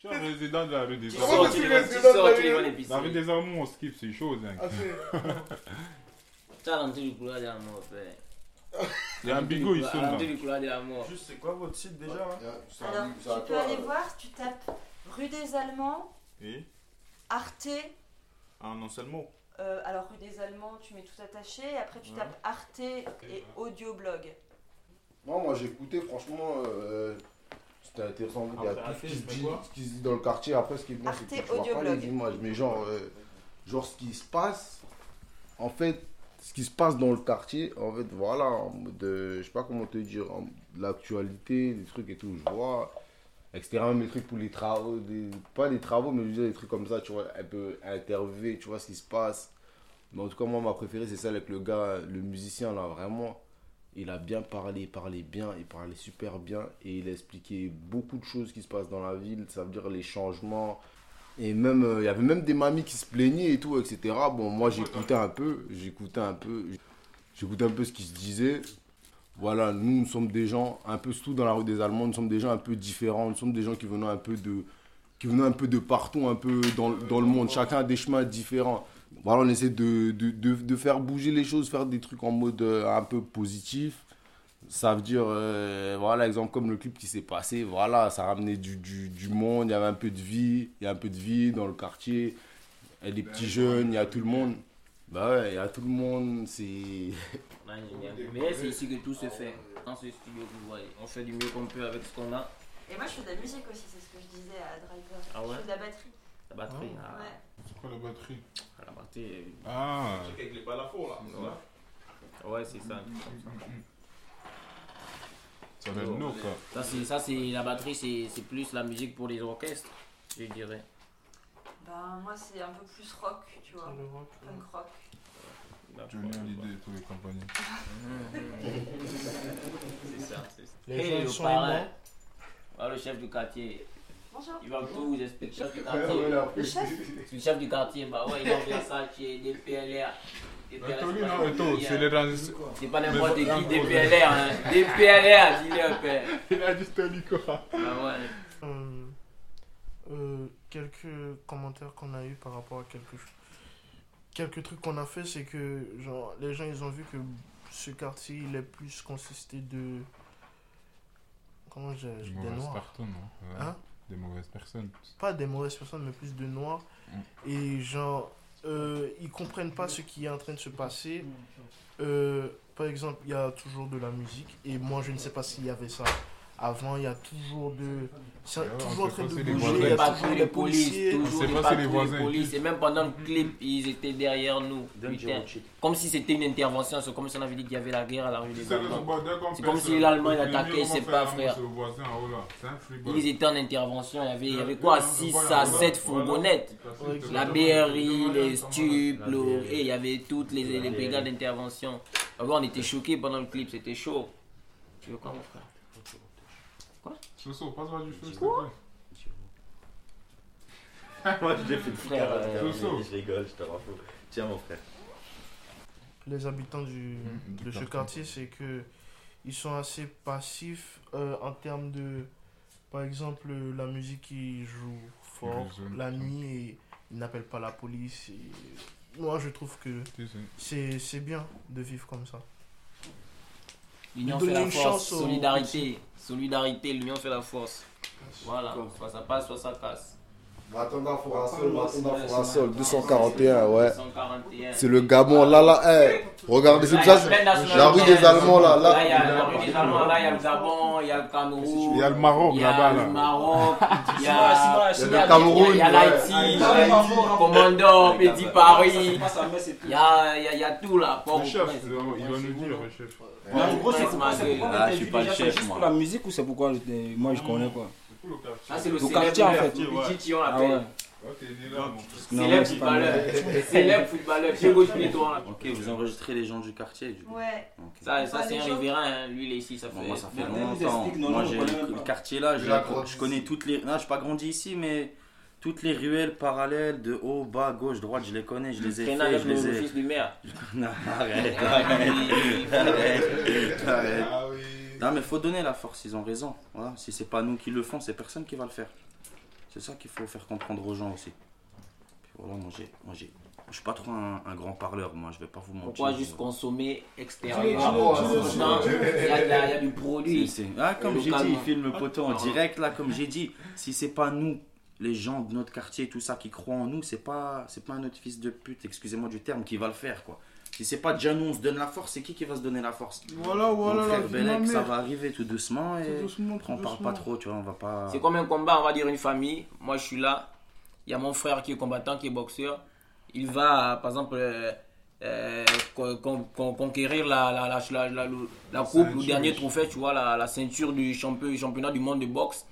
Je suis un résident de la rue des Tu Allemands. sors, tu tu les les tu vois- sors, tu tu les La rue des Allemands, on skip, c'est chaud. hein. Ah, c'est- Ça, l'entrée du couloir de la mort, frère. Il y a un bigot ici. L'entrée du couloir de la mort. Juste, c'est quoi votre site déjà à- Alors, tu peux aller voir, tu tapes rue des Allemands, Et Arte. Un non seul mot. euh, alors, rue des Allemands, tu mets tout attaché. et Après, tu Ouais. tapes Arte et audioblog. Non, moi j'ai écouté, franchement, euh, c'était intéressant. Il y a tout ce qui, se dit, quoi ce qui se dit dans le quartier. Après, ce qui est bien, c'est que tu vois pas les images. Mais genre, euh, genre, ce qui se passe, en fait, ce qui se passe dans le quartier, en fait, voilà, en mode, euh, je sais pas comment te dire, l'actualité, des trucs et tout, je vois. Etc. Même les trucs pour les travaux, des, pas des travaux, mais je veux dire des trucs comme ça, tu vois, un peu interviewer, tu vois ce qui se passe. Mais en tout cas, moi, ma préférée, c'est celle avec le gars, le musicien, là, vraiment. Il a bien parlé, il parlait bien, il parlait super bien et il a expliqué beaucoup de choses qui se passent dans la ville, ça veut dire les changements. Et même, euh, il y avait même des mamies qui se plaignaient et tout, etc. Bon, moi j'écoutais un peu, j'écoutais un peu, j'écoutais un peu ce qui se disait. Voilà, nous, nous sommes des gens, un peu surtout dans la rue des Allemands, nous sommes des gens un peu différents, nous sommes des gens qui venons un peu de, qui un peu de partout, un peu dans, dans le monde. Chacun a des chemins différents. Voilà, on essaie de, de, de, de faire bouger les choses, faire des trucs en mode euh, un peu positif. Ça veut dire, euh, voilà, exemple comme le clip qui s'est passé, voilà, ça ramenait du, du, du monde, il y avait un peu de vie, il y a un peu de vie dans le quartier, il y a des petits jeunes, il y a tout le monde. Bah ouais, il y a tout le monde, c'est... Mais c'est ici que tout se fait. Dans ce studio que vous voyez. On fait du mieux qu'on peut avec ce qu'on a. Et moi, je fais de la musique aussi, c'est ce que je disais à Driver. Ah ouais Je fais de la batterie. La batterie. ah, Ouais. C'est quoi la batterie? Ah, Avec les balafos là. euh, Ouais, c'est ça. ça va être nous quoi. Ça, c'est, ça, c'est la batterie, c'est, c'est plus la musique pour les orchestres, je dirais. Ben, moi, c'est un peu plus rock, tu vois. Punk rock. Johnny Hallyday et tous les compagnies. C'est ça, c'est ça. Les gens, le sont parrain. Ah, le chef du quartier. Bonjour. Il va tout vous expliquer. Chef du quartier. Le chef Le chef du quartier, bah ouais, il envoie ça chez des PLR. Des PLR, c'est non, les trans- C'est pas n'importe qui, des PLR, hein. Des PLR, dis-le, père. Il a dit Tony quoi. Ah ouais. Euh, euh, quelques commentaires qu'on a eu par rapport à quelque chose. Quelques trucs qu'on a fait, c'est que genre, les gens ils ont vu que ce quartier il est plus consisté de. Comment je Des Des noirs. personnes, hein. Ouais. Hein? Des mauvaises personnes. Pas des mauvaises personnes, mais plus de noirs. Et genre, euh, ils comprennent pas ce qui est en train de se passer. Euh, par exemple, il y a toujours de la musique. Et moi, je ne sais pas s'il y avait ça avant. Il y a toujours de. C'est toujours en train de bouger. voisins- Il y Les a patrouilles, toujours les policiers. Toujours les patrouilles, voisins les polices. écoutent. Et même pendant le clip, ils étaient derrière nous. Putain. Comme si c'était une intervention, c'est comme si on avait dit qu'il y avait la guerre à la rue des. C'est comme si l'Allemand, il attaquait ses pas, frère. Ils étaient en intervention, il y avait, il y avait quoi 6 à 7 fourgonnettes. La BRI, les stupes, et il y avait toutes les, brigades d'intervention. Ah on était choqués pendant le clip, c'était chaud. Tu veux quoi, mon frère? Soso, passe-moi du feu, s'il te plaît. Moi je l'ai fait de Frère, euh, Soso. Je rigole, je te rends fou. Tiens mon frère. Les habitants du, du de ce quartier. c'est que ils sont assez passifs euh, en termes de. Par exemple, la musique qui joue fort la nuit et ils n'appellent pas la police. et moi, je trouve que c'est c'est bien de vivre comme ça. L'union fait la force, solidarité. Solidarité, l'union fait la force. Voilà, soit ça passe, soit ça casse. Matanda Fourasol, 241, ouais. 141. C'est le Gabon, là, là, eh, regardez, c'est Là, ça, la rue des Allemands, là, Là, il y a la rue des Allemands, là, il y a le Gabon, il y a le Cameroun. Il y a le Maroc il y a là-bas le là. Maroc, il y a, sinon, il y sinon, a le Cameroun, il y a l'Haïti, Commandant, Petit Paris. Il y a, il y a, il y a tout là. Le chef, il va nous dire, le chef. En gros, c'est pourquoi Ah, je suis pas le c'est pour la musique ou c'est pourquoi moi je connais quoi Ah, c'est le Le célèbre quartier, en fait. Le Titi, on Ah l'appelle. Non, Célèbre footballeur. Célèbre footballeur. Ok, vous enregistrez les gens du quartier du coup. Ouais. Ça, ça Pas c'est les un gens. riverain. hein. Lui, il est ici, ça Bon, fait. moi ça fait longtemps. Moi j'ai on le quartier là, je, connais toutes les. Non, je suis pas grandi ici, mais toutes les ruelles parallèles de haut, bas, gauche, droite, je les connais, je les ai Traîne fait, je le, les le ai. fils du maire. Non, arrête, arrête, arrête, arrête. Non mais faut donner la force, ils ont raison. Voilà, si c'est pas nous qui le font, c'est personne qui va le faire. C'est ça qu'il faut faire comprendre aux gens aussi. Puis voilà, moi j'ai, moi j'ai, je suis pas trop un, grand parleur, moi je vais pas vous mentir. Pourquoi juste consommer extérieur Il y, a du produit. Ah, comme j'ai dit, il filme le poteau en direct là, comme j'ai dit, si c'est pas nous les gens de notre quartier, tout ça, qui croient en nous, c'est pas, c'est pas notre fils de pute, excusez-moi du terme, qui va le faire, quoi. Si c'est pas Janou, on se donne la force, c'est qui qui va se donner la force Voilà, voilà. Donc, frère ça va arriver tout doucement et on parle pas trop, tu vois, on va pas. C'est comme un combat, on va dire une famille. Moi, je suis là. Il y a mon frère qui est combattant, qui est boxeur. Il va, par exemple, euh, euh, conquérir la, la, la, la, la coupe, le dernier trophée, tu vois, la, ceinture du champion, championnat du monde de boxe.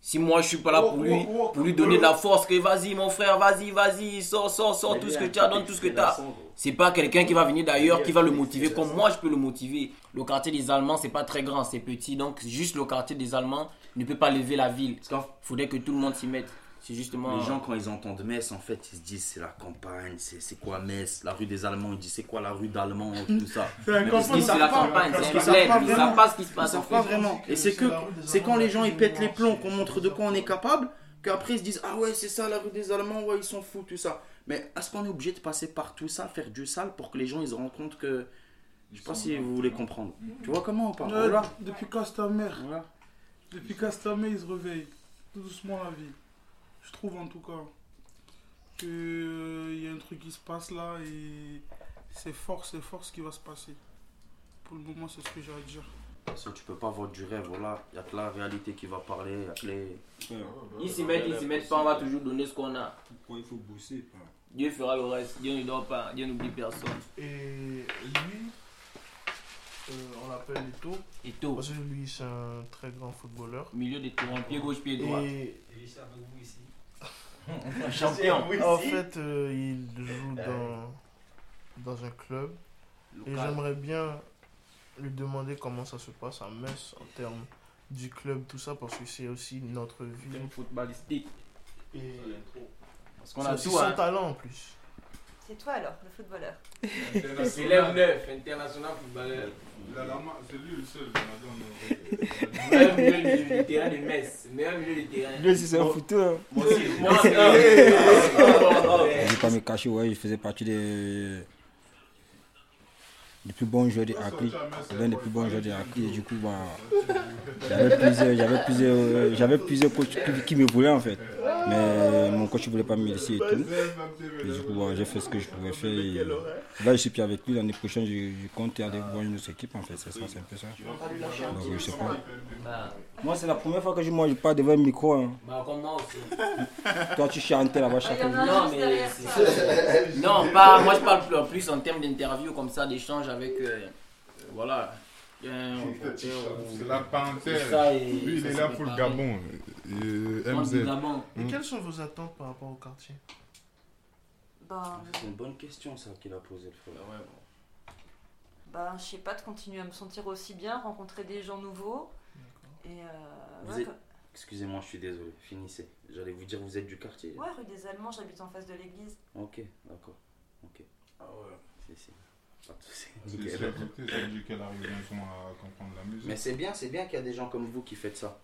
Si moi je suis pas là pour lui, pour lui donner de la force, que vas-y mon frère, vas-y, vas-y, sors, sors, sors tout ce que tu as, donne tout ce que tu as. C'est pas quelqu'un qui va venir d'ailleurs qui va le motiver comme moi je peux le motiver. Le quartier des Allemands, c'est pas très grand, c'est petit. Donc juste le quartier des Allemands ne peut pas lever la ville. Il faudrait que tout le monde s'y mette. C'est justement. Les gens, quand ils entendent Metz, en fait, ils se disent c'est la campagne, c'est quoi Metz? La rue des Allemands, ils disent c'est quoi la rue d'Allemand, tout ça? c'est la campagne, c'est un Ils savent pas ce qui se passe. Ils savent pas vraiment. Et c'est que c'est quand les gens ils pètent les plombs, qu'on montre de quoi on est capable, qu'après ils se disent ah ouais, c'est ça la rue des Allemands, ouais, ils sont fous, tout ça. Mais est-ce qu'on est obligé de passer par tout ça, faire du sale pour que les gens ils se rendent compte que. Je sais pas si vous voulez comprendre. Tu vois comment on parle Depuis Castamer. Depuis Castamer, ils se réveillent. Tout doucement la vie. Je trouve en tout cas qu'il euh, y a un truc qui se passe là et c'est fort, c'est fort ce qui va se passer. Pour le moment, c'est ce que j'ai à dire. Ça, tu peux pas avoir du rêve, voilà. Il y a que la réalité qui va parler. Y a que les... Ils s'y mettent, ils s'y mettent pas, on va toujours donner ce qu'on a. Pourquoi il faut bosser Dieu fera le reste, Dieu ne dort pas, Dieu n'oublie personne. Et lui, euh, on l'appelle Eto. Eto. Parce que lui, c'est un très grand footballeur. Milieu de terrain, pied gauche, pied droit. Et, et ici. Un champion. En fait, euh, il joue dans, dans un club. Et j'aimerais bien lui demander comment ça se passe à Metz en termes du club, tout ça, parce que c'est aussi notre vie. footballistique. Et parce qu'on a tout. son hein. talent en plus. C'est toi alors, le footballeur. C'est l'air neuf, international footballeur. C'est lui le seul. Meilleur milieu de terrain de Metz. Meilleur milieu de terrain. Lui aussi, c'est un footeur. Moi aussi. Moi aussi. Je vais pas me cacher, ouais, il faisait partie des les plus bons joueurs de Akli, l'un des plus bons joueurs de Akli. Et du coup, bah, j'avais plusieurs, j'avais plusieurs, j'avais plusieurs coachs qui, me voulaient en fait. Mais mon coach ne voulait pas me laisser et tout. Et du coup, bah, j'ai fait ce que je pouvais faire. Et là, je suis plus avec lui. L'année prochaine, je, compte aller voir une autre équipe en fait. C'est ça, c'est un peu ça. Donc, je sais pas. Moi, c'est la première fois que je mange pas devant un micro. Hein. Bah, comme moi aussi. Toi, tu chantais là-bas chaque jour. Non, mais. Non, pas. Moi, je parle plus en termes d'interview comme ça, d'échange avec. Euh, voilà. C'est la panthère. Lui, il est là pour le Gabon. MZ. Et quelles sont vos attentes par rapport au quartier bah, C'est une bonne question, ça, qu'il a posé le frère. Ouais, Bah, je sais pas, de continuer à me sentir aussi bien, rencontrer des gens nouveaux. Et euh, Excusez-moi, je suis désolé, finissez. J'allais vous dire, vous êtes du quartier Ouais, rue des Allemands, j'habite en face de l'église. Ok, d'accord. Ok. Ah ouais. Si, si. Pas de soucis. qu'elle arrive à comprendre la musique. Mais c'est bien, c'est bien qu'il y a des gens comme vous qui faites ça.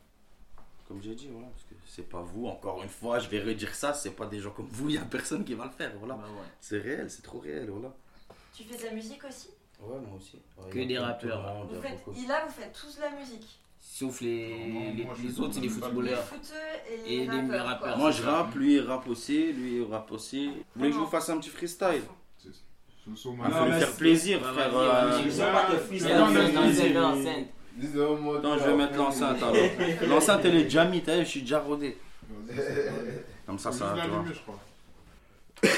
Comme j'ai dit, voilà, parce que c'est pas vous, encore une fois, je vais redire ça, c'est pas des gens comme vous, il y a personne qui va le faire, voilà. Bah c'est réel, c'est trop réel, voilà. Tu fais de la musique aussi? Ouais, moi aussi. que des rappeurs. Vous faites, là, vous faites tous de la musique Sauf les, les, autres, c'est des footballeurs. Les et, les rappeurs. Moi, je rappe, lui, il rappe aussi, lui, il rappe aussi. Vous voulez que je vous fasse un petit freestyle? Il faut lui faire plaisir, frère. Non, je vais mettre l'enceinte alors. L'enceinte, elle est déjà mise, je suis déjà rodé. Comme ça, ça va.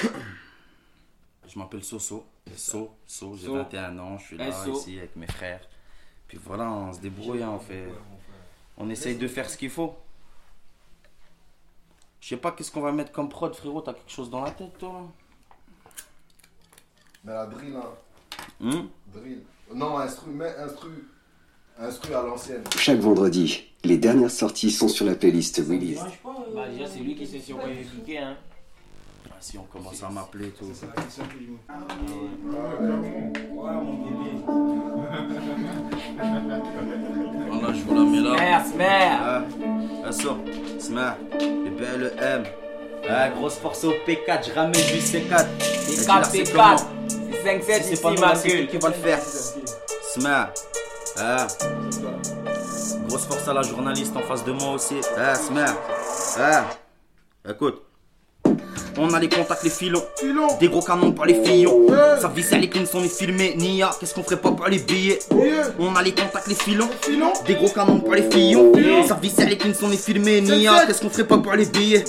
Je m'appelle Soso. So, So, j'ai 21 ans, je suis là ici avec mes frères. Puis voilà, on se débrouille, hein, on fait. On essaye de faire ce qu'il faut. Je sais pas qu'est-ce qu'on va mettre comme prod, frérot? T'as quelque chose dans la tête, toi? Mais la drill, hein. Hmm? Drill. Non, instru, mais instru. Instru à l'ancienne. Chaque vendredi, les dernières sorties sont sur la playlist Release. Bah, déjà, c'est lui qui s'est sur hein. si on commence à m'appeler et tout. C'est ça Ah ouais, mon bébé. Voilà, je vous la mets là. Smer, smer. Ah, ça, smer. Et bien le M. Ah, grosse force au P4, je ramène du C4. P4, P4. 5, 7 ici, ma gueule. Qui va le faire Smer. Ah. Grosse force à la journaliste en face de moi aussi. Ah, Smer. Ah. Écoute. On a les contacts, les filons. Des gros canons par les fillons. Ça visse les cleans sont les filmés. Nia, qu'est-ce qu'on ferait pas par les billets? On a les contacts, les filons. Des gros canons par les fillons. Ça visse les cleans sont les filmés. Nia, qu'est-ce qu'on ferait pas par les billets?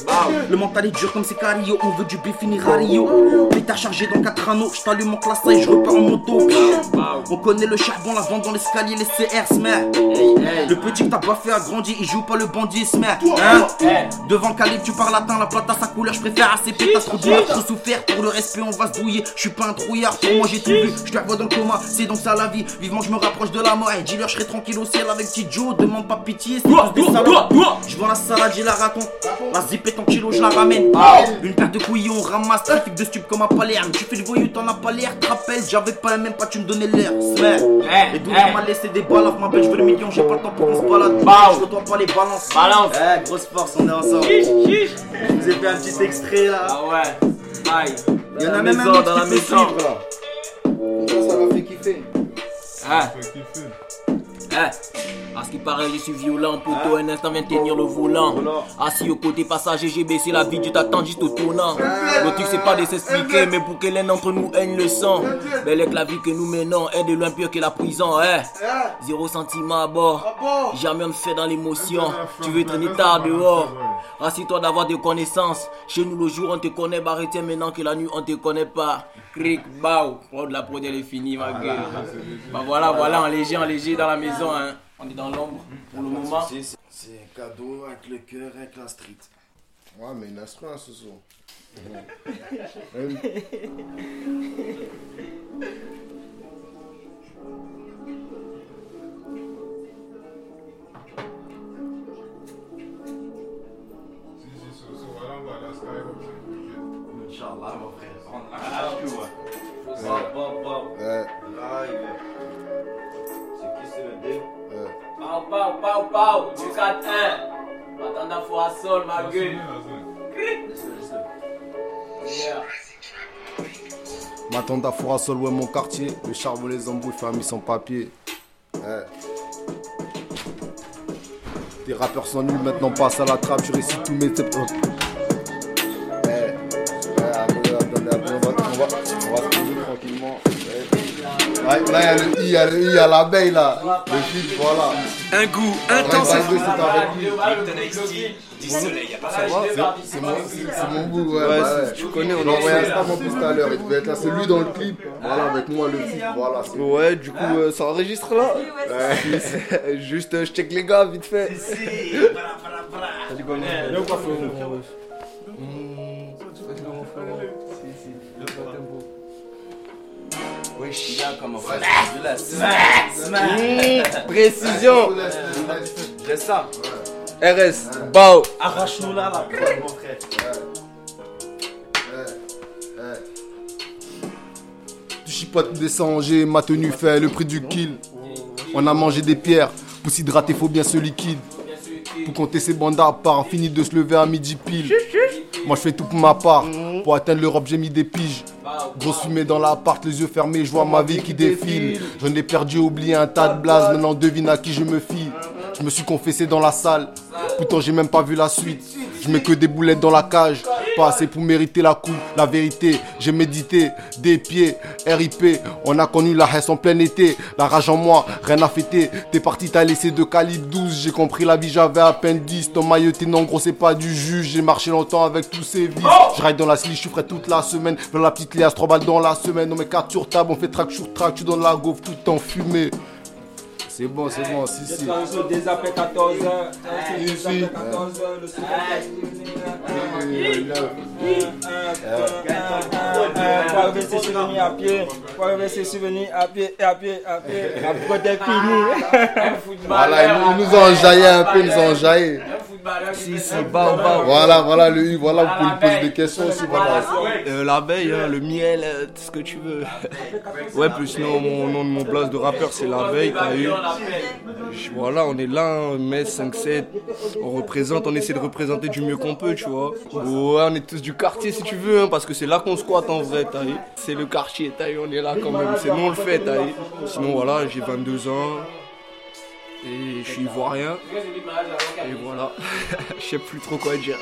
Le mental est dur comme c'est Cario. On veut du B finir à Rio. t'as chargé dans 4 anneaux. J't'allume mon classe et je repars en moto. On connaît le charbon, la vente dans l'escalier, les CR, smer. Le petit que t'as pas fait a grandi, il joue pas le bandit, smer. Hein? Devant le calibre, tu parles latin, la plata sa couleur, je préfère assez t'as trop trop souffert. Pour le respect, on va se douiller. Je suis pas un trouillard, pour moi j'ai tout vu. Je te vois dans le coma, c'est donc ça la vie. Vivement, je me rapproche de la mort. Et dis-leur, je serai tranquille au ciel avec petit Joe. Demande pas pitié. Je vends la salade, j'ai la raconte. La zip est en kilo, je la ramène. Une paire de couilles, on ramasse. Trafic de stup comme à Palerme. Tu fais le voyou, t'en as pas l'air. Rappelles, j'avais pas même pas, tu me donnais l'air. Et d'où m'a laissé des balles, ma belle, je veux le million, j'ai pas le temps pour qu'on se balade. Je veux toi pas les balances. Balance. Eh, grosse force, on est ensemble. Je vous ai fait un petit extrait là. Ah ouais. Aïe. Il y en a même un dans la maison. là. Ça, ça m'a fait kiffer. Ah. À ce qui paraît, je suis violent. Poto, un instant vient tenir le volant. Assis au côté passager, j'ai baissé la vie, tu t'attends juste au tournant. Le truc, c'est pas de s'expliquer, mais pour que l'un d'entre nous ait une leçon. Belle est la vie que nous menons est de loin pire que la prison. Hein. Zéro sentiment à bord. Jamais on me fait dans l'émotion. Tu veux traîner tard dehors. Assis-toi d'avoir des connaissances. Chez nous, le jour, on te connaît, barretier. Maintenant que la nuit, on te connaît pas. Cric, bao. Oh, de la prod, elle est finie, ma gueule. Bah voilà, voilà, en léger, en léger dans la maison. Hein. On est dans l'ombre pour le moment. C'est un cadeau avec le cœur, avec la street. Ouais, mais une instru, ce soir. Inch'Allah, mon frère. On a tu vois. Bob, Bob, Bob. Live. C'est qui c'est le dé? Pau, pau, pau, pau. Du 4-1. Matanda fois sol, ma gueule. Yeah. Matanda Fourasol, ouais, mon quartier. Le charbon, les embouts, famille sans papier. Ouais. Tes rappeurs sont nuls, maintenant passe à la trappe, je récite tous mes là, il y a le i, il y a le i, il y a l'abeille là. Le fil, voilà. Un goût intense. C'est mon, mon goût, ouais. ouais, ouais. Tu connais, on a envoyé un spam en plus tout à l'heure. Il devait être là, c'est lui dans le clip. Voilà, avec moi le clip. Voilà. Ouais, du coup, euh, ça enregistre là. Juste, euh, je check les gars, vite fait. Faire Précision. J'ai ça. RS, bao. Arrache-nous là, là, mon frère. Tu chipotes descends, j'ai ma tenue fait le prix du kill. On a mangé des pierres, pour s'hydrater faut bien ce liquide. Pour compter ses bandes à part, fini de se lever à midi pile. Moi je fais tout pour ma part, pour atteindre l'Europe j'ai mis des piges. Grosse fumée dans l'appart, les yeux fermés, je vois ma vie qui défile. J'en ai perdu, oublié un tas de blazes, maintenant devine à qui je me fie. Je me suis confessé dans la salle, pourtant j'ai même pas vu la suite. Je mets que des boulettes dans la cage, pas assez pour mériter la coupe. La vérité, j'ai médité, des pieds, RIP. On a connu la haine en plein été, la rage en moi, rien à fêter. T'es parti, t'as laissé de calibre 12, j'ai compris la vie, j'avais à peine 10. Ton maillot, non gros, c'est pas du jus. J'ai marché longtemps avec tous ces vices. Je ride dans la slie, je toute la semaine. Dans la petite liasse, 3 balles dans la semaine. On met 4 sur table, on fait track sur track, tu donnes la gaufre tout en fumée. C'est bon, c'est bon, si, si. Des après 14 h Ici. 14 h le soir. Pour souvenirs à pied. Pour souvenirs à pied, à pied, à pied. Après, t'es fini. Voilà, ils nous ont enjaillé un peu, ils nous ont enjaillé. Si, si, bah, bah. Voilà, voilà, le voilà, vous pouvez lui poser des questions aussi. Voilà. Euh, l'abeille, hein, le miel, euh, tout ce que tu veux. ouais, plus sinon, mon nom de mon place de rappeur, c'est l'abeille, t'as eu. Voilà, on est là, hein, Metz 5-7. On représente, on essaie de représenter du mieux qu'on peut, tu vois. Ouais, on est tous du quartier si tu veux, hein, parce que c'est là qu'on squatte en vrai, t'as eu. C'est le quartier, t'as eu, on est là quand même. C'est nous on le fait, t'as eu. Sinon, voilà, j'ai 22 ans. Et je suis ivoirien. Et voilà. je sais plus trop quoi dire.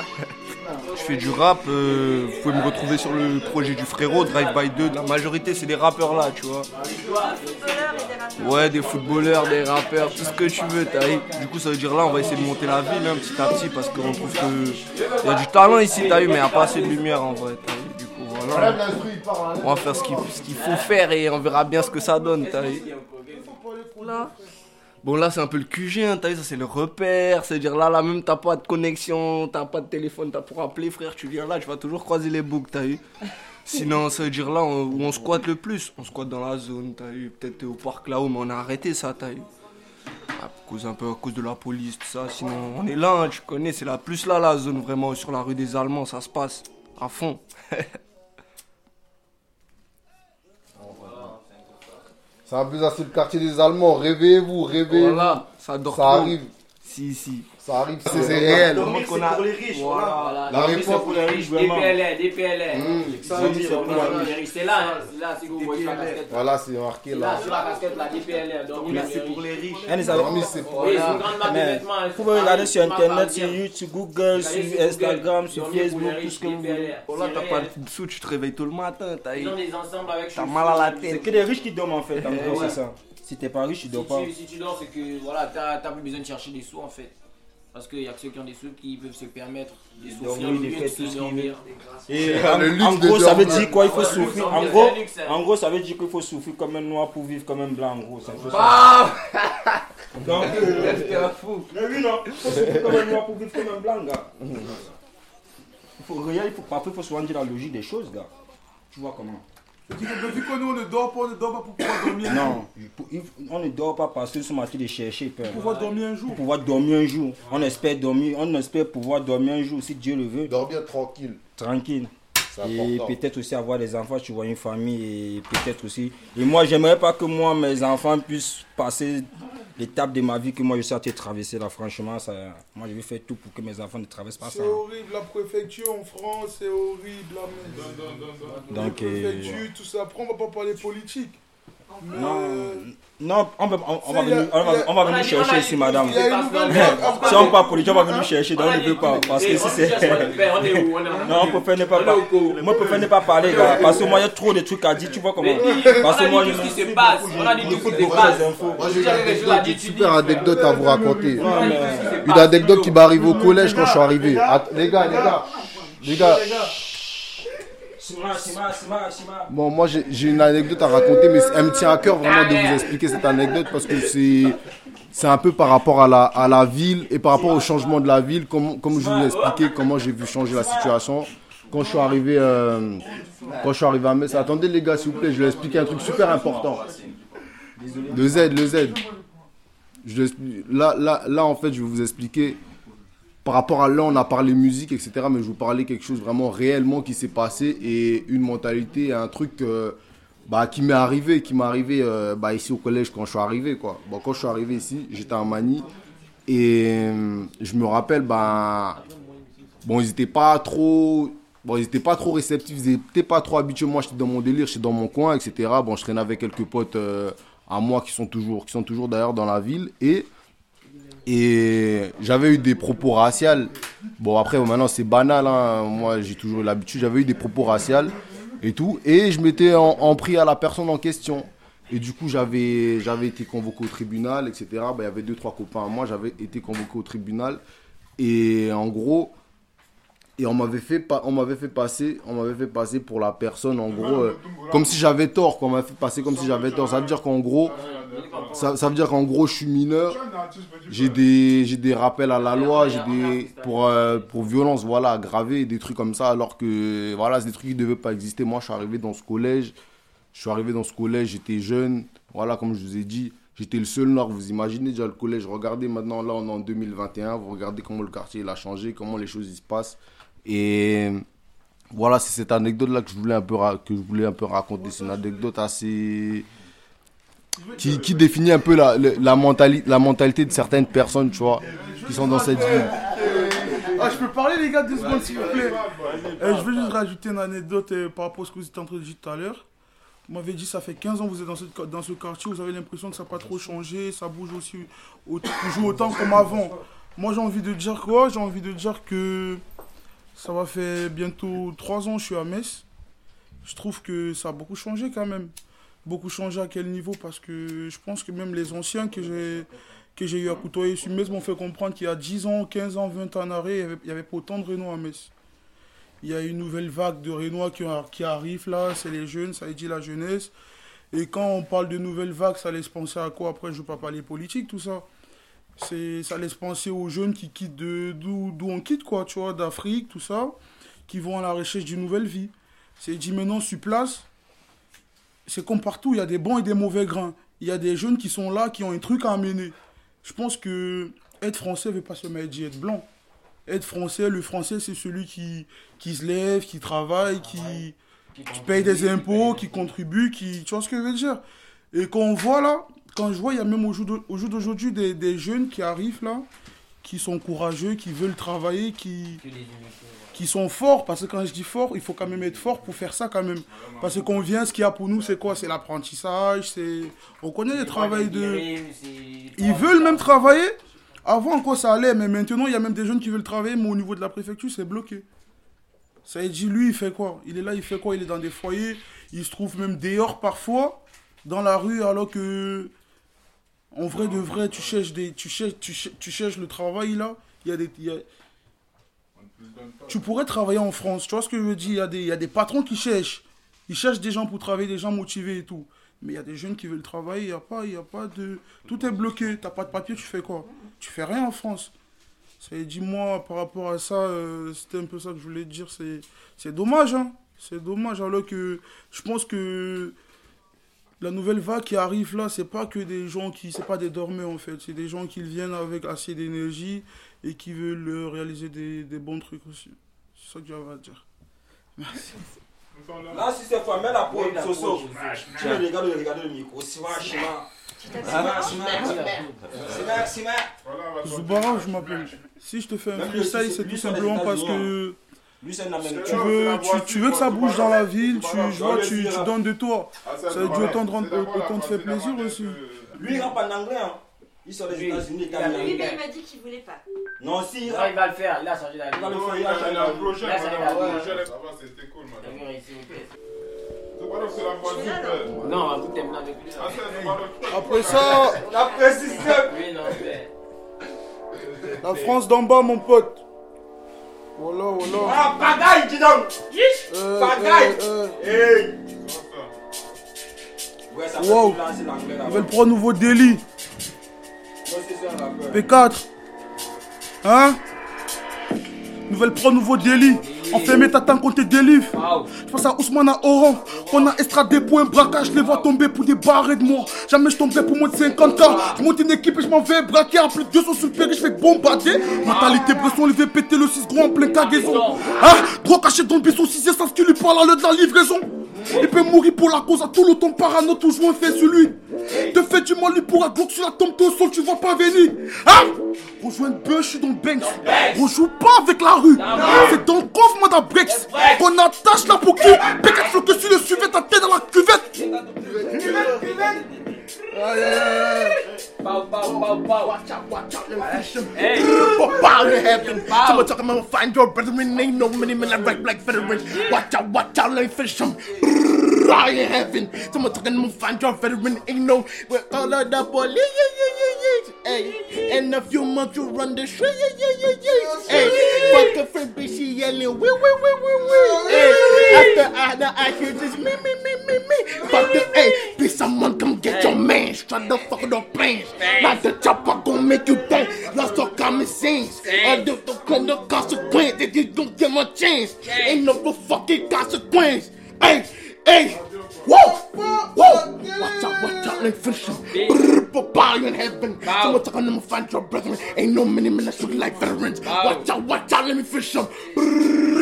je fais du rap. euh, vous pouvez me retrouver sur le projet du frérot, Drive by 2. La majorité, c'est des rappeurs là, tu vois. Ouais, des footballeurs, des rappeurs, tout ce que tu veux. vu. Du coup, ça veut dire là, on va essayer de monter la ville hein, petit à petit parce qu'on trouve que. Il y a du talent ici, t'as mais il n'y a pas assez de lumière en vrai. Du coup, voilà. On va faire ce qu'il faut faire et on verra bien ce que ça donne, t'as. Bon là c'est un peu le QG, hein, t'as vu, ça c'est le repère, c'est-à-dire là, là même t'as pas de connexion, t'as pas de téléphone, t'as pour appeler frère, tu viens là, tu vas toujours croiser les boucles, t'as vu. Sinon ça veut dire là où on squatte le plus, on squatte dans la zone, t'as vu, peut-être au parc là-haut, mais on a arrêté ça, t'as vu. À cause un peu à cause de la police, tout ça, sinon on est là, hein, tu connais, c'est la plus là la zone vraiment sur la rue des Allemands, ça se passe à fond. C'est un peu ça, c'est le quartier des Allemands. Réveillez-vous, réveillez-vous. Voilà, ça dort Ça trop. arrive. Si, si. Ça arrive, c'est c'est réel. Le monde qu'on a- Voilà. La Donc, réponse c'est pour les riches, vraiment. DPLR, DPLR. Mmh. Pour les riches. C'est là, là, si vous voyez sur la casquette. Voilà, c'est marqué Là, là. sur la casquette, la DPLR. Donc, Là, c'est pour les riches. Elle les a- Dormi, c'est pour c'est vêtements. hein, Vous pouvez regarder sur c'est internet, sur. YouTube, sur Google, sur Instagram, sur Dormir pour Facebook, les tout ce que riches, vous voulez. DPLR. Oh là, C'est t'as pas de sous, tu te réveilles tôt le matin, t'as Ils ont des ensembles avec T'as mal à la tête. C'est que des riches qui dorment en fait, en gros, ouais. c'est ça. Si t'es pas riche, tu dors pas. si tu dors, c'est que voilà, t'as plus besoin de chercher des sous en fait. Parce qu'il y a que ceux qui ont des sous qui peuvent se permettre de souffrir dormir, le de luxe de dormir. Et Le en, luxe en de gros, ça veut dire quoi? Il faut Ouais, souffrir. le En gros, luxe, hein. en gros, ça veut dire qu'il faut souffrir comme un noir pour vivre comme un blanc. En gros, c'est un peu ça. Ah Donc, euh, un fou. mais oui, non. Il faut souffrir comme un noir pour vivre comme un blanc, gars. Il faut réel, il faut parfois, il faut se rendre la logique des choses, gars. Tu vois comment? Que nous on ne dort pas, on ne dort pas pour pouvoir dormir. Non, on ne dort pas parce que ce matin de chercher peur. Pour pouvoir dormir un jour. Pour pouvoir dormir un jour. On espère dormir, on espère pouvoir dormir un jour si Dieu le veut. Dormir tranquille. Tranquille. Et peut-être aussi avoir des enfants, tu vois, une famille et peut-être aussi. Et moi, j'aimerais pas que moi, mes enfants puissent passer l'étape de ma vie que moi je suis de traverser là. Franchement, ça, moi je vais faire tout pour que mes enfants ne traversent pas ça. C'est horrible, la préfecture en France, c'est horrible. La Donc, la euh, préfecture, tout ça. Après, on va pas parler politique. Non, non, on va, on, on va venir, on va, on On venir chercher on ici, madame. il y a une nouvelle vague. Si on on va venir chercher, donc On on ne veut pas. Parce que si on c'est. on On Non, on préfère ne pas On est parler. Moi, je préfère ne pas parler, gars. Parce que moi, il y a trop de trucs à dire, tu vois comment. Parce on que moi, je se passe. On a dit tout ce qui se passe. J'ai une super anecdote à vous raconter. Une anecdote qui m'est arrivée au collège quand je suis arrivé. Les gars, les gars, les gars. Sima, Sima, Sima, Sima. Bon, moi j'ai une anecdote à raconter, mais elle me tient à cœur vraiment de vous expliquer cette anecdote parce que c'est un peu par rapport à la, à la ville et par rapport au changement de la ville, comme, comme je vous l'ai expliqué, comment j'ai vu changer la situation. Quand je suis arrivé, euh, quand je suis arrivé à Metz, attendez les gars, s'il vous plaît, je vais expliquer un truc super important. Le Z, le Z. Je là, là, là, en fait, je vais vous expliquer par rapport à là, on a parlé musique, etc. Mais je vous parler quelque chose vraiment réellement qui s'est passé et une mentalité, un truc euh, bah, qui m'est arrivé, qui m'est arrivé euh, bah, ici au collège quand je suis arrivé. Quand je suis arrivé ici, j'étais en Mani et euh, je me rappelle, bah, bon, ils étaient pas trop. Ils étaient pas trop réceptifs, ils étaient pas trop habitués. Moi, j'étais dans mon délire, j'étais dans mon coin, etc. Bon, je traînais avec quelques potes à moi qui sont toujours, qui sont toujours d'ailleurs dans la ville. Et et j'avais eu des propos raciales. Bon, après, maintenant, c'est banal. hein. Moi, j'ai toujours l'habitude. J'avais eu des propos raciales et tout. Et je m'étais en, pris à la personne en question. Et du coup, j'avais été convoqué au tribunal, etc. Bah, Il y avait deux, trois copains à moi. J'avais été convoqué au tribunal. Et en gros, et on m'avait fait, fait passer, fait passer pour la personne, en gros, euh, comme si j'avais tort. m'avait fait passer comme si j'avais tort. Ça veut dire qu'en gros, ça, veut dire qu'en gros, je suis mineur. J'ai des, rappels à la loi, j'ai des pour euh, pour violence, voilà, aggravée, des trucs comme ça, alors que voilà, c'est des trucs qui devaient pas exister. Moi, je suis arrivé dans ce collège, je suis arrivé dans ce collège, j'étais jeune, voilà, comme je vous ai dit, J'étais le seul noir. Vous imaginez déjà le collège. Regardez maintenant, là, on est en 2021. Vous regardez comment le quartier il a changé, comment les choses se passent. Et voilà, c'est cette anecdote-là que je voulais un peu, que je voulais un peu raconter. C'est une anecdote assez. Qui, définit un peu la, la, mentalité, la mentalité de certaines personnes, tu vois, qui sont dans cette ville. Ah, je peux parler, les gars, deux secondes, s'il vous plaît. Euh, je veux juste rajouter une anecdote euh, par rapport à ce que vous étiez en train de dire tout à l'heure. Vous m'avez dit ça fait 15 ans que vous êtes dans ce, dans ce quartier, vous avez l'impression que ça n'a pas trop changé, ça bouge aussi toujours autant comme avant. Moi j'ai envie de dire quoi? J'ai envie de dire que ça va faire bientôt 3 ans que je suis à Metz. Je trouve que ça a beaucoup changé quand même. Beaucoup changé à quel niveau Parce que je pense que même les anciens que j'ai que j'ai eu à côtoyer sur Metz m'ont fait comprendre qu'il y a 10 ans, 15 ans, 20 ans en arrêt, il n'y avait, pas autant de Renault à Metz. Il y a une nouvelle vague de Renois qui, arrive là, c'est les jeunes, ça dit la jeunesse. Et quand on parle de nouvelle vague, ça laisse penser à quoi? Après, je ne veux pas parler politique, tout ça. C'est, ça laisse penser aux jeunes qui quittent d'où, d'où on quitte, quoi, tu vois, d'Afrique, tout ça, qui vont à la recherche d'une nouvelle vie. C'est dit maintenant sur place, c'est comme partout, il y a des bons et des mauvais grains. Il y a des jeunes qui sont là, qui ont un truc à amener. Je pense que être français ne veut pas se mettre être blanc. Être français, le français, c'est celui qui, qui se lève, qui travaille, qui, qui, paye des impôts, qui contribue, qui. Tu vois ce que je veux dire? Et quand on voit là, quand je vois, il y a même au jour d'aujourd'hui des, des, jeunes qui arrivent là, qui sont courageux, qui veulent travailler, qui, qui sont forts. Parce que quand je dis fort, il faut quand même être fort pour faire ça quand même. Parce qu'on vient, ce qu'il y a pour nous, c'est quoi? C'est l'apprentissage, c'est... On connaît le travail de... Ils veulent même travailler. Avant, quoi, ça allait, mais maintenant, il y a même des jeunes qui veulent travailler, mais au niveau de la préfecture, c'est bloqué. Ça veut dire, lui, il fait quoi? Il est là, il fait quoi? Il est dans des foyers, il se trouve même dehors parfois, dans la rue, alors que... En vrai de vrai, tu cherches, des, tu cherches, tu cherches, le travail, là. Il y a des... Tu pourrais travailler en France, tu vois ce que je veux dire il y, a des, y a des patrons qui cherchent. Ils cherchent des gens pour travailler, des gens motivés et tout. Mais il y a des jeunes qui veulent travailler, il a, pas, y a pas de... Tout est bloqué, tu n'as pas de papier, tu fais quoi? Tu fais rien en France. Ça dit moi, par rapport à ça, euh, c'était un peu ça que je voulais dire. C'est dommage, hein C'est dommage, alors que je pense que la nouvelle vague qui arrive là, c'est pas que des gens qui, c'est pas des dormeurs en fait, c'est des gens qui viennent avec assez d'énergie et qui veulent réaliser des, des bons trucs aussi. C'est ça que j'avais à dire. Merci. Là, si c'est fois, mets la peau, Soso. Tu me regardes, regarde le micro. Sima, Sima. Zoubara, je m'appelle. Si je te fais un freestyle, c'est tout simplement parce que tu veux, tu, tu, veux que ça bouge dans la ville, tu, je vois, tu, tu donnes de toi. Ça veut dire autant, autant te faire plaisir aussi. Lui, il rappe en anglais. Hein. Il sort des États-Unis. Oui, mais il m'a dit qu'il voulait pas. Non, si. il va le faire. Il a changé d'avis. Il va le faire. Il a changé d'avis. projet. Ça va, c'était cool, madame. Non, vous lui. Après ça. La précision. Oui, non, mais. La France d'en bas, mon pote. Voilà, voilà. Ah, bagaille, dis donc. Euh, Bagaille. euh, euh. Hey. Ouais, ça Wow. Nouvelle pro, nouveau délit. P4. Hein? Nouvelle pro, nouveau délit. Enfermé, t'attends qu'on te délivre. Je pense à Ousmane à Oran. On a extradé pour un braquage. Je les vois tomber pour des barres de moi. Jamais je tomberai pour moins de 50 ans. Je monte une équipe et je m'en vais braquer. En plus de 200 sur le je fais bombarder. Mentalité, pression, levé, péter le 6 gros en plein cargaison. Hein? Gros caché dans le buisson, 6 sans ce qui lui parle à l'heure de la livraison. Il peut mourir pour la cause à tout le temps parano, toujours un fait sur lui. Te fait du mal, lui pourra glock sur la tombe au sol, tu vois pas venir. Hein Rejoins suis dans le Banks. Rejoue pas avec la rue. C'est dans le coffre, madame Brex. Qu'on attache la pour qui Pécate flotte sur le suvet, ta tête dans la cuvette. Aïe, aïe, aïe. Pow, pow, pow, pow. Watch out, watch out, let me fish him. Hey. Bow in heaven. Someone talking about find your brethren. Ain't no many men like black veterans. Watch out, watch out, let me fish him. Bow in heaven. Someone talking about find your veteran. Ain't no. We're all of the boy. Yeah, yeah, yeah, yeah, yeah. Hey. In a few months, you run the street. Yeah, yeah, yeah, yeah. Hey. Fuck a friend, bitch, she yelling. Wee, wee, wee, wee, wee. Hey. After I, the I hear just me, me, me, me, me. Fuck the, hey. Someone come get your man. Try to fuck the plans. Like the chopper gon' make you think. Lost all common sense. I do the come the consequence. That you don't give him a chance. Ain't no fucking consequence. Hey, hey. Whoa! Whoa! Watch out, watch out, finish him. Bow in heaven. Someone talking, I'ma find your brethren. Ain't no many men that shoot like veterans. Watch out, watch out, let me finish him.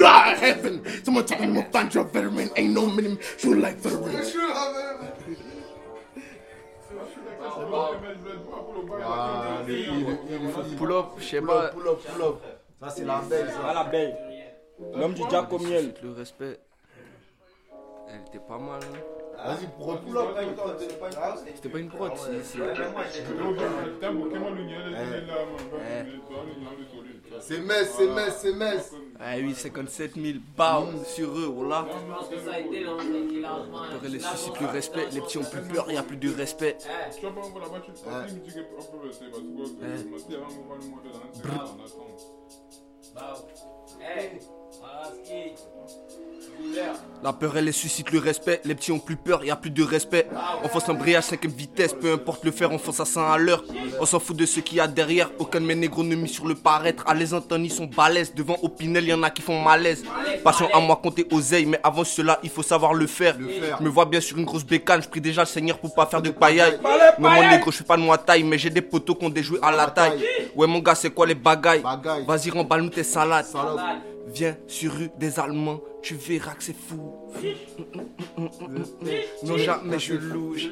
Ah, heaven. Someone talking, I'ma find your veteran. Ain't no many men shoot like veterans. Pull up, je sais pas. Pull up, pull up. Ça, c'est la belle. Ah, la belle. L'homme du Jack au miel. Le respect. Elle était pas mal. hein. Vas-y. C'était pas une prod, c'est. c'est- C'est Metz, c'est Metz, c'est Metz. Ah oui, 57 000 bars sur eux, voilà. Je pense que ça a été lancé qui largement. Peur et les soucis, plus respect. Les petits ont plus peur, il y a plus de respect. La peur, elle suscite le respect. Les petits ont plus peur, y a plus de respect. On fonce un brillage 5 vitesse, peu importe le fer, on fonce à 100 à l'heure. On s'en fout de ce qu'il y a derrière. Aucun de mes négros ne mis sur le paraître. À les entendre, ils sont balèzes. Devant Opinel, y en a qui font malaise. Passion à moi compter oseille, mais avant cela, il faut savoir le faire. Je me vois bien sur une grosse bécane, je prie déjà le Seigneur pour pas faire de paillaille. Mais mon négro, je suis pas de moi taille, mais j'ai des poteaux qui ont jouets à la taille. Ouais, mon gars, c'est quoi les bagailles? Bagaille. Vas-y, remballe-nous tes salades. Viens sur rue des Allemands, tu verras que c'est fou. Non, jamais je louche.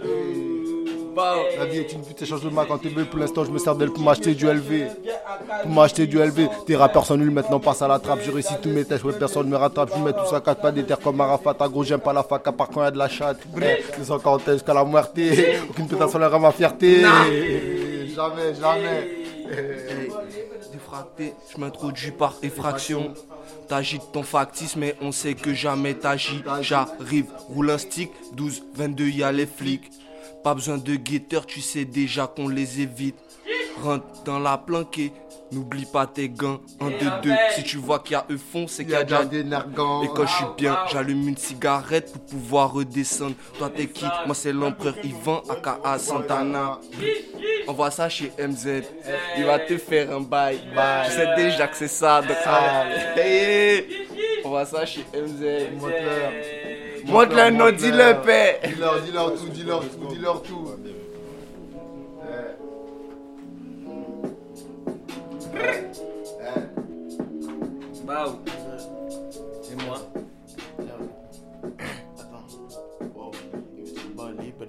Bah, La vie est une pute, échange de ma quand TV. Pour l'instant, je me sers d'elle pour m'acheter du LV. Pour m'acheter du LV. Tes rappeurs sont nuls, maintenant passe à la trappe. Je réussis tous mes tests, ouais, personne me rattrape. Je mets tout ça, quatre pas des terres comme Arafat. À gros, j'aime pas la fac, à part quand y a de la chatte. Eh, 240 jusqu'à la muerte. Aucune pute à ma fierté. Jamais, jamais. Je m'introduis par effraction. T'agites ton factice, mais on sait que jamais t'agis. J'arrive, roule un stick, 12, 22, y'a les flics. Pas besoin de guetteurs, tu sais déjà qu'on les évite. Rentre dans la planquée, n'oublie pas tes gants. 1, 2, 2, si tu vois qu'il y a eux fond, c'est qu'il y a déjà des nergants. Et quand je suis bien, j'allume une cigarette pour pouvoir redescendre. Toi t'es qui? Moi c'est l'empereur Ivan, aka Santana. Envoie ça chez MZ, il va te faire un bail. Je sais déjà que c'est ça, donc Hey, Envoie ça chez MZ. Montre-leur. Montre-leur, non, dis-le, paix. Dis-leur, dis-leur tout, dis-leur tout, dis-leur tout. Bah, c'est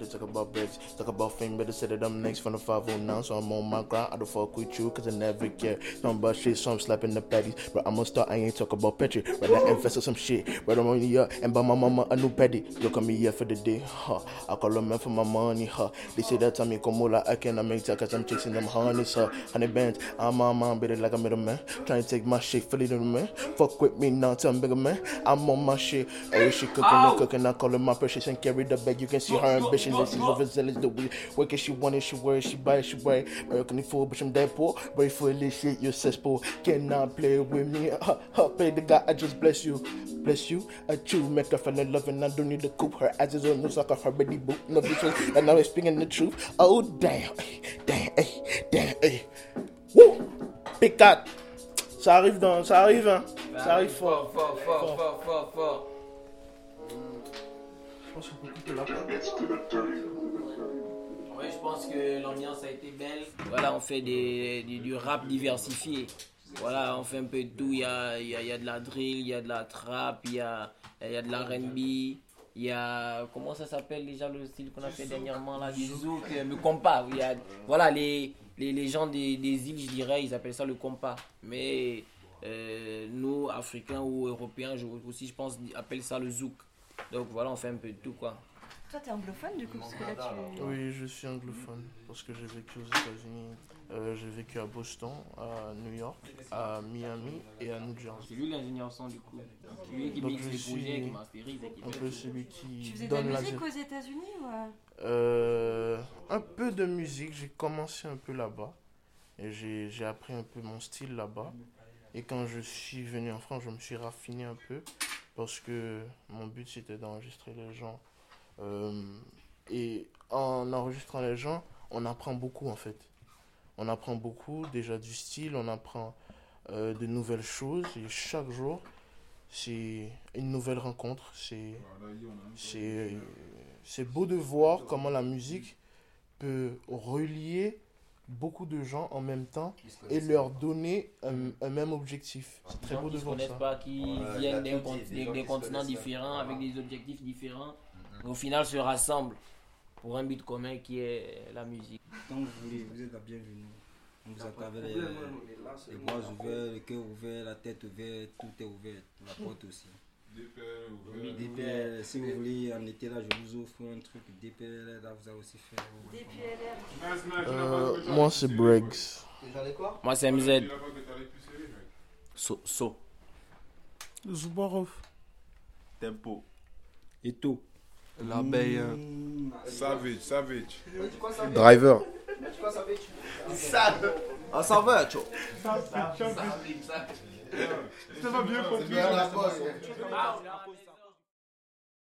Better talk about bricks, talk about fame, better say that I'm next from the 509. So I'm on my grind, I don't fuck with you, cause I never care. Talking about shit, so I'm slapping the patties. But I'm gonna start, I ain't talk about Petri. Rather invest in some shit, rather I'm on the up and buy my mama a new petty. Look at me here for the day, huh? I call a man for my money, huh? They say that time me come like I cannot make that cause I'm chasing them honeys, huh? Honey bands, I'm on my better like a middleman. Trying to take my shit, fully the man. Fuck with me now, tell I'm bigger man. I'm on my shit. Hey, she cooking and cooking, I call her my precious and carry the bag. You can see her ambition, that she's overzealous, the way. Work it, she want it, she wear it, she buy it, she wear it. American fool, but I'm dead poor. Very for this shit, you cesspool. Cannot play with me. Uh, uh, play the guy, I just bless you. Bless you, I chew, make her fell in love, and I don't need to coop. Her ass is on no sucker, her baby boot, no bitch, and now I'm speaking the truth. Oh, damn, damn, hey, damn, hey. Woo! Big cat. Ça arrive dans. Ça arrive, hein. Ça arrive fort. Fort, fort, fort, fort, fort. Je pense qu'on peut couper la Ouais, je pense que l'ambiance a été belle. Voilà, on fait des, du, du rap diversifié. Voilà, on fait un peu de tout. Il y a, il y a, il y a de la drill, il y a de la trap, il y a, il y a de la R&B. Il y a, comment ça s'appelle déjà le style qu'on a fait dernièrement là, du zouk, euh, le compas. Il y a, voilà, les, les, les gens des, des îles, je dirais, ils appellent ça le compas. Mais euh, nous, Africains ou Européens, je, aussi, je pense, appellent ça le zouk. Donc voilà, on fait un peu de tout quoi. Toi, t'es anglophone du coup parce que là, tu... Oui, je suis anglophone parce que j'ai vécu aux États-Unis. Euh, j'ai vécu à Boston, à New York, à Miami et à New Jersey. C'est lui l'ingénieur son du coup. C'est lui qui Donc, mixe les suis projets, qui masterise et qui un peu celui qui Tu faisais de la donne la musique aux États-Unis ou euh? Euh, un peu de musique, j'ai commencé un peu là-bas. Et j'ai j'ai appris un peu mon style là-bas. Et quand je suis venu en France, je me suis raffiné un peu. Parce que mon but, c'était d'enregistrer les gens. Euh, et en enregistrant les gens, on apprend beaucoup en fait. On apprend beaucoup déjà du style, on apprend euh, de nouvelles choses. Et chaque jour, c'est une nouvelle rencontre. C'est, c'est, beau de voir comment la musique peut relier beaucoup de gens en même temps et leur donner un, même objectif. C'est très beau de voir ça. pas, qui viennent des, continents différents avec des objectifs différents, au final se rassemblent pour un but commun qui est la musique. Quand vous voulez, vous êtes la bienvenue. On vous attend avec les, les bras ouverts, le cœur ouvert, la tête ouverte, tout est ouvert, la porte aussi. DPL, si vous voulez, en été là, je vous offre un truc. DPL, là, vous avez aussi fait. DPLR. Euh, moi, c'est Briggs. Moi, c'est MZ. So. so. Zubarov. Tempo. Et tout. L'abeille. Mmh. Savage, Savage. Driver. Savage. Ah, Savage. Savage. Ça va bien compris.